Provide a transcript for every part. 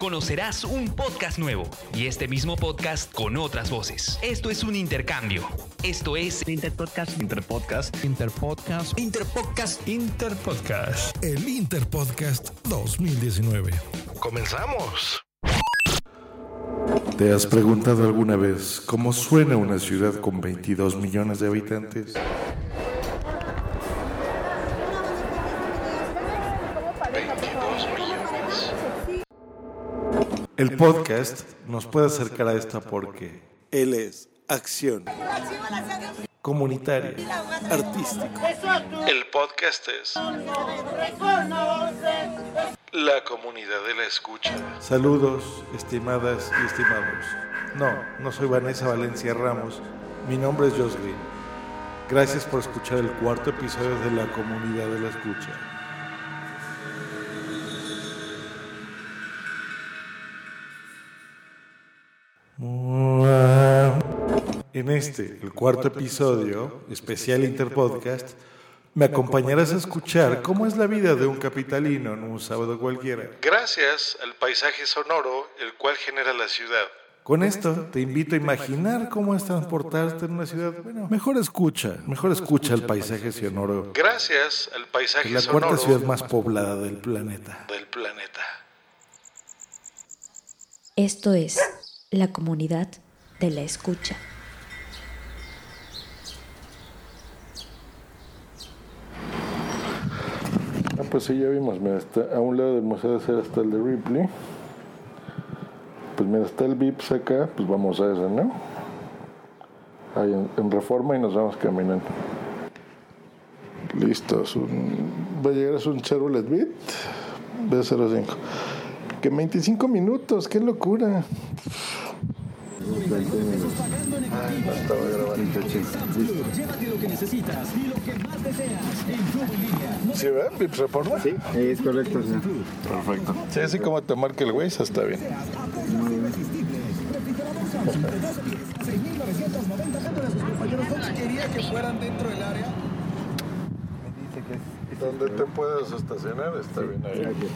Conocerás un podcast nuevo y este mismo podcast con otras voces. Esto es un intercambio. Esto es Interpodcast. Interpodcast. Interpodcast. Interpodcast. Interpodcast. El Interpodcast 2019. ¡Comenzamos! ¿Te has preguntado alguna vez cómo suena una ciudad con 22 millones de habitantes? El podcast nos puede acercar a esto porque él es acción comunitaria, artístico. El podcast es la comunidad de la escucha. Saludos, estimadas y estimados. No, no soy Vanessa Valencia Ramos. Mi nombre es Green. Gracias por escuchar el cuarto episodio de la comunidad de la escucha. En este, el cuarto episodio, especial Interpodcast, me acompañarás a escuchar cómo es la vida de un capitalino en un sábado cualquiera. Gracias al paisaje sonoro, el cual genera la ciudad. Con esto te invito a imaginar cómo es transportarte en una ciudad. Bueno, mejor escucha, mejor escucha el paisaje sonoro. Gracias al paisaje sonoro. La cuarta ciudad más poblada del planeta. Del planeta. Esto es la comunidad de la escucha. Pues sí, ya vimos, mira, está a un lado del Museo de Cera está el de Ripley. Pues mira, está el Vips acá, pues vamos a ese, ¿no? Ahí en, Reforma y nos vamos caminando. Listo, es un, va a llegar es un Chevrolet Beat B05. Que 25 minutos, qué locura. ¿Sí ven? ¿Vips? Sí, es correcto, señor. Perfecto. Sí, así como te marca el güey, eso está bien. Muy bien. Donde te puedas estacionar, está bien ahí. Gracias.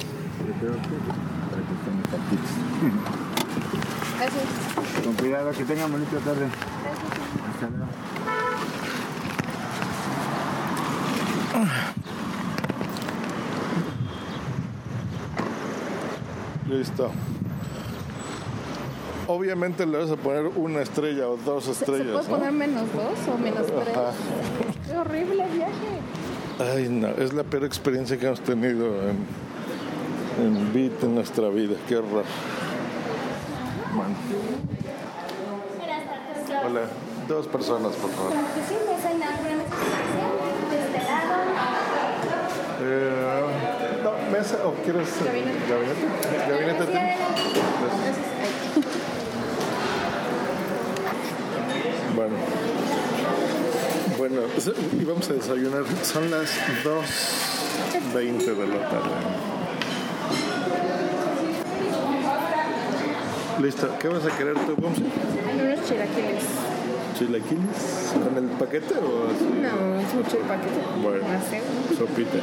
Gracias. Con cuidado, que tengan bonita tarde. Hasta luego. Listo. Obviamente le vas a poner una estrella o dos ¿Se, se estrellas. puede ¿no? poner menos dos o menos tres? Ajá. Qué horrible viaje. Ay, no, es la peor experiencia que hemos tenido en, en Beat en nuestra vida. Qué horror. Hola, dos personas, por favor. Eh, no, mesa o quieres eh, gabinete? Gabinete. Gracias. Bueno. Bueno, pues, y vamos a desayunar. Son las 2.20 de la tarde. Listo. ¿Qué vas a querer tú, Pomsi? Hay unos chilaquiles. ¿Chilaquiles? ¿Con el paquete o así? No, es mucho el paquete. Bueno, sopita.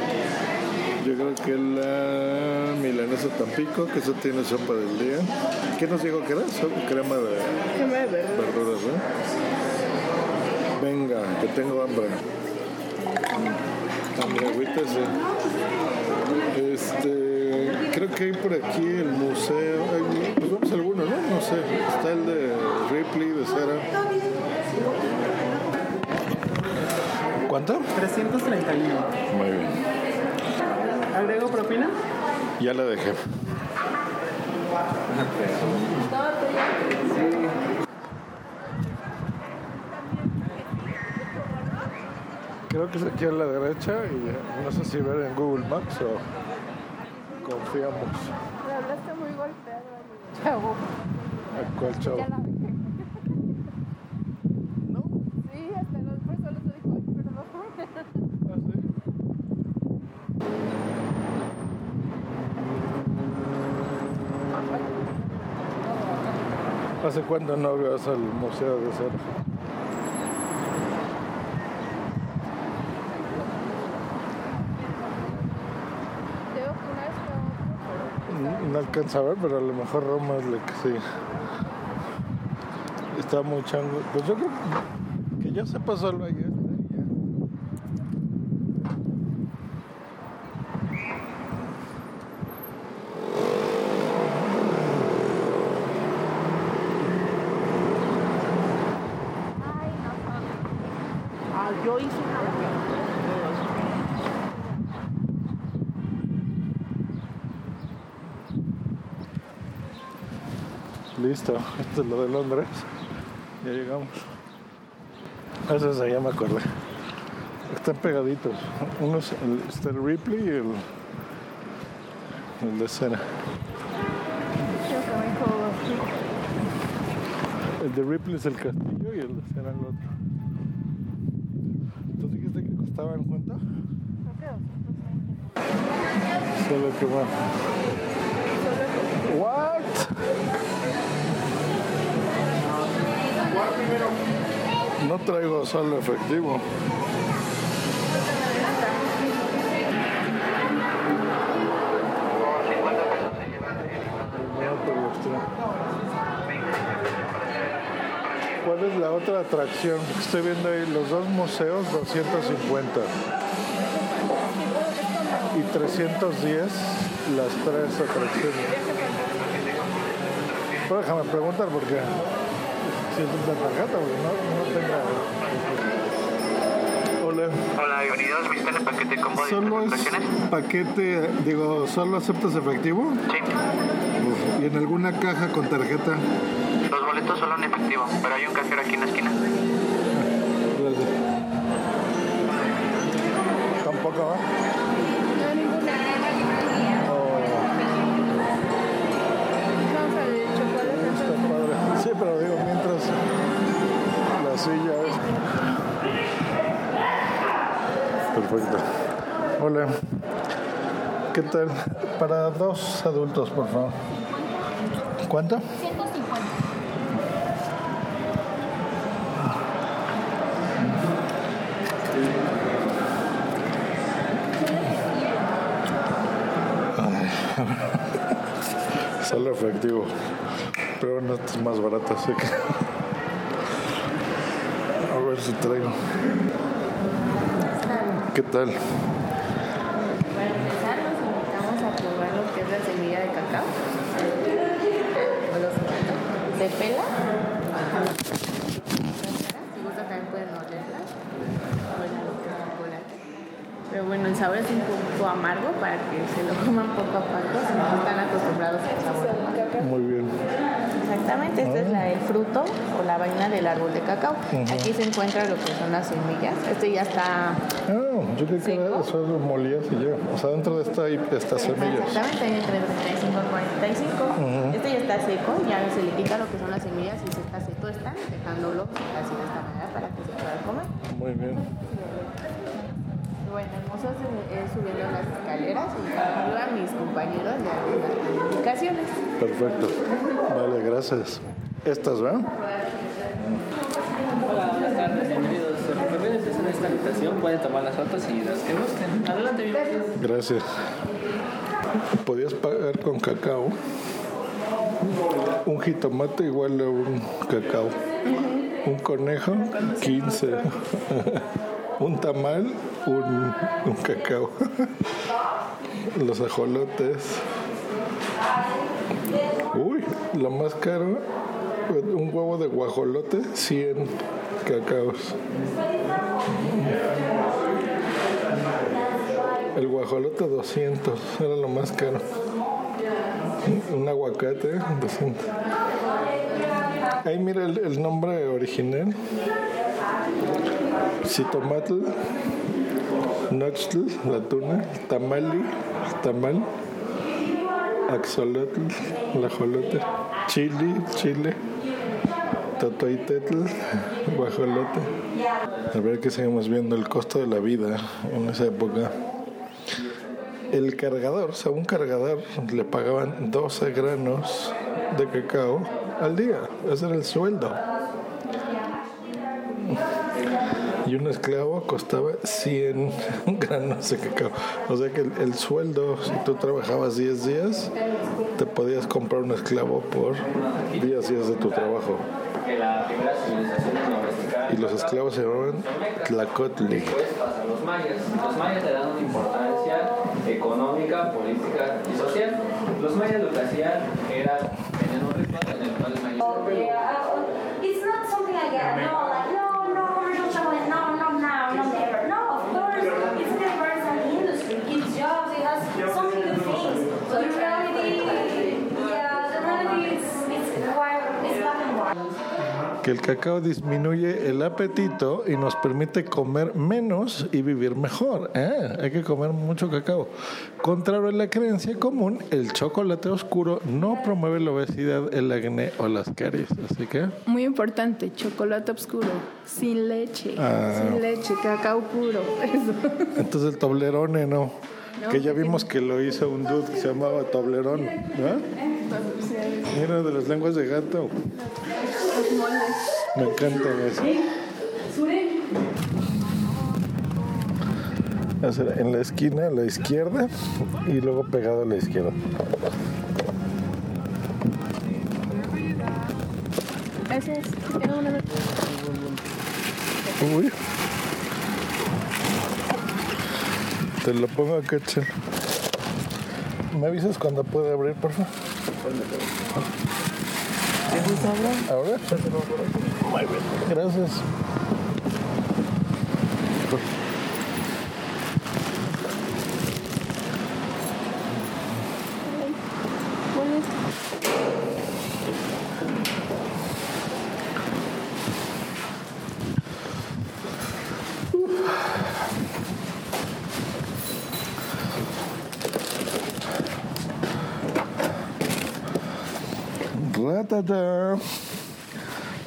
Yo creo que la milanesa Tampico, que eso tiene sopa del día. ¿Qué nos dijo que era? So- crema de Crema de verduras. verduras, ¿no? Venga, que tengo hambre. Hambre, ahorita sí. Este, creo que hay por aquí el museo Pues vamos a alguno, ¿no? Sé. Está el de Ripley de cera. ¿Cuánto? 331. Muy bien. ¿Agrego propina? Ya la dejé. Creo que es aquí a la derecha y no sé si ver en Google Maps o confiamos. Me hablaste muy golpeado, amigo. Chavo. ¿A cuál chavo? Ya la dejé. ¿No? Sí, hasta los solo te dijo, ay, perdón. ¿Hace cuánto no vas al Museo de Cera? Digo que una vez fue otro, No, no alcanza a ver, pero a lo mejor Roma es la que sí. Está muy chango. Pues yo creo que ya sepa solo hay este. y ya. Ah, yo hice una. Listo, esto es lo de Londres. Ya llegamos. Eso se llama acordé. Están pegaditos. Uno es el, está el Ripley y el, el de cera. Me El de Ripley es el castillo y el de cera el otro. ¿Tú dijiste que costaban cuánto? Solo que va. What? No traigo solo efectivo. ¿Cuál es la otra atracción? Estoy viendo ahí los dos museos, 250. Y 310 las tres atracciones. Pero déjame preguntar porque si es una tarjeta, porque no, no tengo. Hola. Hola, bienvenidos. ¿Viste el paquete combo de ¿Solo es paquete, digo, solo aceptas efectivo? Sí. ¿Y en alguna caja con tarjeta? Los boletos solo en efectivo, pero hay un cajero aquí en la esquina. Gracias. Tampoco va. Perfecto. Hola. ¿Qué tal? Para dos adultos, por favor. ¿Cuánto? 150. Solo efectivo. Pero esto es más barato, así que. A ver si traigo. ¿Qué tal? Para empezar, los invitamos a probar lo que es la semilla de cacao. Se pela. Si gusta también pueden olerla. Pero bueno, el sabor es un poco amargo para que se lo coman poco a poco si no están acostumbrados al sabor. Muy bien. Exactamente, este es la, el fruto o la vaina del árbol de cacao. Aquí se encuentra lo que son las semillas. Este ya está Ah, yo creo que era eso lo molías y ya. O sea, dentro de esta hay estas semillas. Exactamente, hay entre 35 y 45. Ujú. Este ya está seco, ya se le quita lo que son las semillas y se está seco están, dejándolo así de esta manera para que se pueda comer. Muy bien. Bueno, hermoso es subiendo las escaleras y ayuda a mis compañeros de algunas indicaciones. Perfecto. Vale, gracias. Estas, ¿verdad? Hola, buenas tardes, bienvenidos. Están en esta habitación, pueden tomar las fotos y las que gusten. Adelante, bienvenidos. Gracias. Podías pagar con cacao. Un jitomate igual a un cacao. Un conejo, 15. Un tamal, un, un cacao. Los ajolotes. Uy, lo más caro, un huevo de guajolote, 100 cacaos. El guajolote 200, era lo más caro. Un aguacate 200. Ahí mira el, el nombre original. Citomatl, Nochtl, la tuna, Tamali, tamal, Axolotl, la jolote, Chili, chile, Totoitetl, guajolote. A ver que seguimos viendo el costo de la vida en esa época. El cargador, o sea, un cargador le pagaban 12 granos de cacao al día. Ese era el sueldo. Y un esclavo costaba 100 granos de cacao. O sea que el, el sueldo, si tú trabajabas 10 días, te podías comprar un esclavo por 10 días de tu trabajo. Y los esclavos se llamaban Tlacotli. los mayas. Los mayas le dan una importancia económica, política y social. Los mayas lo que hacían era It's not something I get. No, Que el cacao disminuye el apetito y nos permite comer menos y vivir mejor. ¿eh? Hay que comer mucho cacao. Contrario a la creencia común, el chocolate oscuro no promueve la obesidad, el acné o las caries. Así que Muy importante, chocolate oscuro, sin leche, Ah. sin leche, cacao puro. Eso. Entonces el toblerone no. No, que ya vimos que lo hizo un dude que se llamaba Toblerón. ¿no? Mira, de las lenguas de gato. Moldes. Me encantan eso. Hacer En la esquina, a la izquierda, y luego pegado a la izquierda. Vez. Uy. Te lo pongo acá, Chel. ¿Me avisas cuando pueda abrir, por favor? ¿Ahora? Muy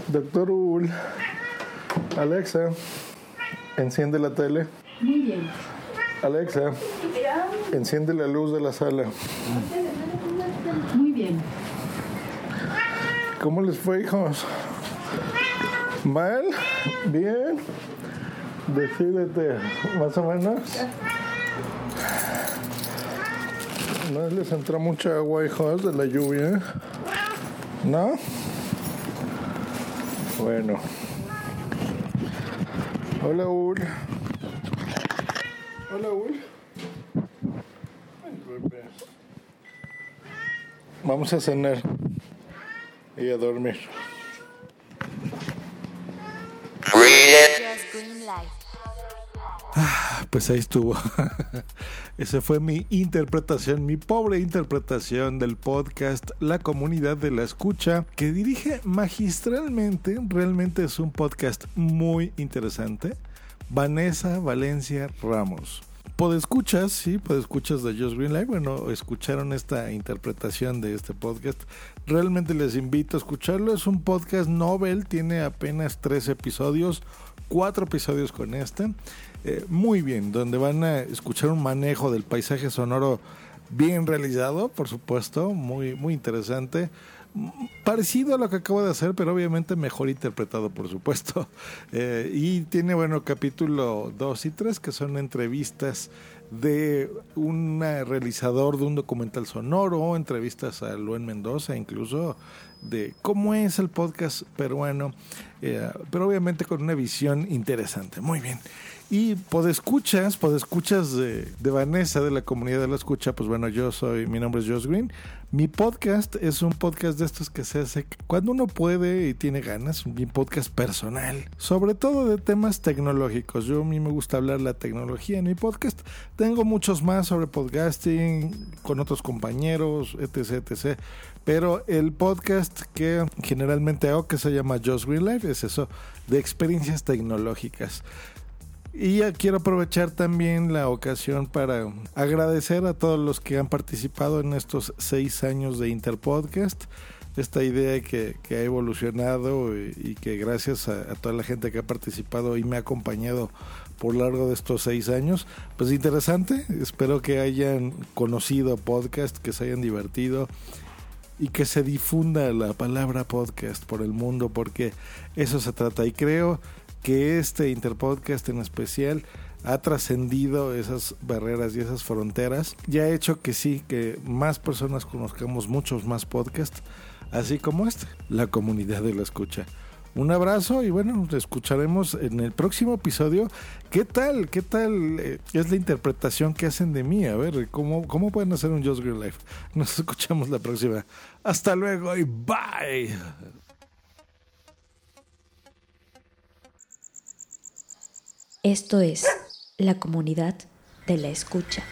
Doctor Ul. Alexa, enciende la tele. Muy bien. Alexa, enciende la luz de la sala. Muy bien. ¿Cómo les fue, hijos? ¿Mal? ¿Bien? Decídete, más o menos. ¿No les entra mucha agua, hijos, de la lluvia? ¿No? Bueno. Hola, Ul. Hola, Ul. Vamos a cenar y a dormir. Pues ahí estuvo. Esa fue mi interpretación, mi pobre interpretación del podcast La Comunidad de la Escucha, que dirige magistralmente. Realmente es un podcast muy interesante. Vanessa Valencia Ramos. Podescuchas, sí, podescuchas de Just Green Live. Bueno, escucharon esta interpretación de este podcast. Realmente les invito a escucharlo. Es un podcast novel, tiene apenas tres episodios, cuatro episodios con este. Eh, muy bien, donde van a escuchar un manejo del paisaje sonoro bien realizado, por supuesto, muy, muy interesante. Parecido a lo que acabo de hacer, pero obviamente mejor interpretado, por supuesto. Eh, y tiene, bueno, capítulo 2 y 3, que son entrevistas de un realizador de un documental sonoro, entrevistas a Luen Mendoza, incluso de cómo es el podcast peruano, eh, pero obviamente con una visión interesante. Muy bien. Y podescuchas, podescuchas de, de Vanessa, de la comunidad de la escucha, pues bueno, yo soy, mi nombre es Josh Green. Mi podcast es un podcast de estos que se hace cuando uno puede y tiene ganas, mi podcast personal, sobre todo de temas tecnológicos. Yo a mí me gusta hablar la tecnología en mi podcast. Tengo muchos más sobre podcasting con otros compañeros, etc, etc. Pero el podcast que generalmente hago, que se llama Josh Green Life, es eso, de experiencias tecnológicas. Y ya quiero aprovechar también la ocasión para agradecer a todos los que han participado en estos seis años de Interpodcast. Esta idea que, que ha evolucionado y, y que gracias a, a, toda la gente que ha participado y me ha acompañado por largo de estos seis años, pues interesante. Espero que hayan conocido podcast, que se hayan divertido y que se difunda la palabra podcast por el mundo, porque eso se trata. Y creo que este Interpodcast en especial ha trascendido esas barreras y esas fronteras y ha hecho que sí, que más personas conozcamos muchos más podcasts, así como este, la comunidad de la escucha. Un abrazo y bueno, escucharemos en el próximo episodio qué tal, qué tal eh, es la interpretación que hacen de mí. A ver, cómo, cómo pueden hacer un Just Green Life. Nos escuchamos la próxima. Hasta luego y bye. Esto es la comunidad de la escucha.